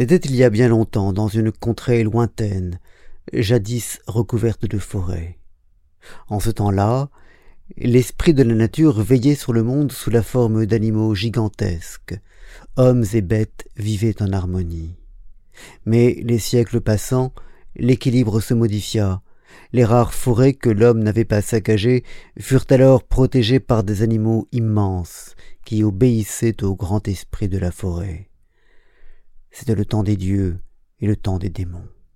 C'était il y a bien longtemps, dans une contrée lointaine, jadis recouverte de forêts. En ce temps-là, l'esprit de la nature veillait sur le monde sous la forme d'animaux gigantesques. Hommes et bêtes vivaient en harmonie. Mais les siècles passant, l'équilibre se modifia. Les rares forêts que l'homme n'avait pas saccagées furent alors protégées par des animaux immenses qui obéissaient au grand esprit de la forêt. Le temps des dieux et le temps des démons.